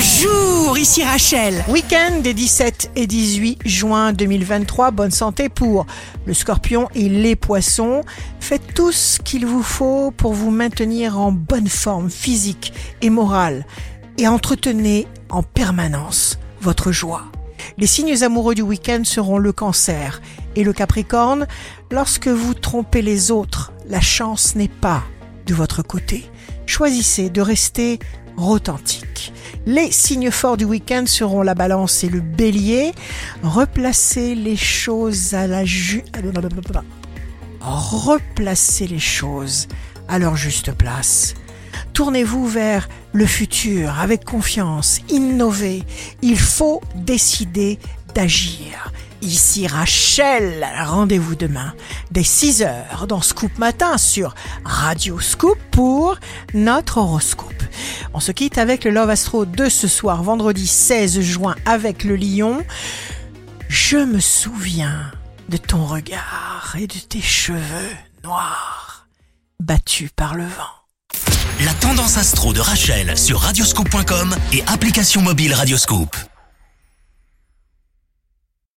Bonjour, ici Rachel. Week-end des 17 et 18 juin 2023. Bonne santé pour le scorpion et les poissons. Faites tout ce qu'il vous faut pour vous maintenir en bonne forme physique et morale et entretenez en permanence votre joie. Les signes amoureux du week-end seront le cancer et le capricorne. Lorsque vous trompez les autres, la chance n'est pas de votre côté. Choisissez de rester authentique. Les signes forts du week-end seront la balance et le bélier. Replacez les choses à la les choses à leur juste place. Tournez-vous vers le futur avec confiance, innovez. Il faut décider d'agir. Ici Rachel, rendez-vous demain dès 6h dans Scoop Matin sur Radio Scoop pour notre horoscope. On se quitte avec le Love Astro de ce soir, vendredi 16 juin avec le lion. Je me souviens de ton regard et de tes cheveux noirs battus par le vent. La tendance astro de Rachel sur radioscope.com et application mobile Radioscope.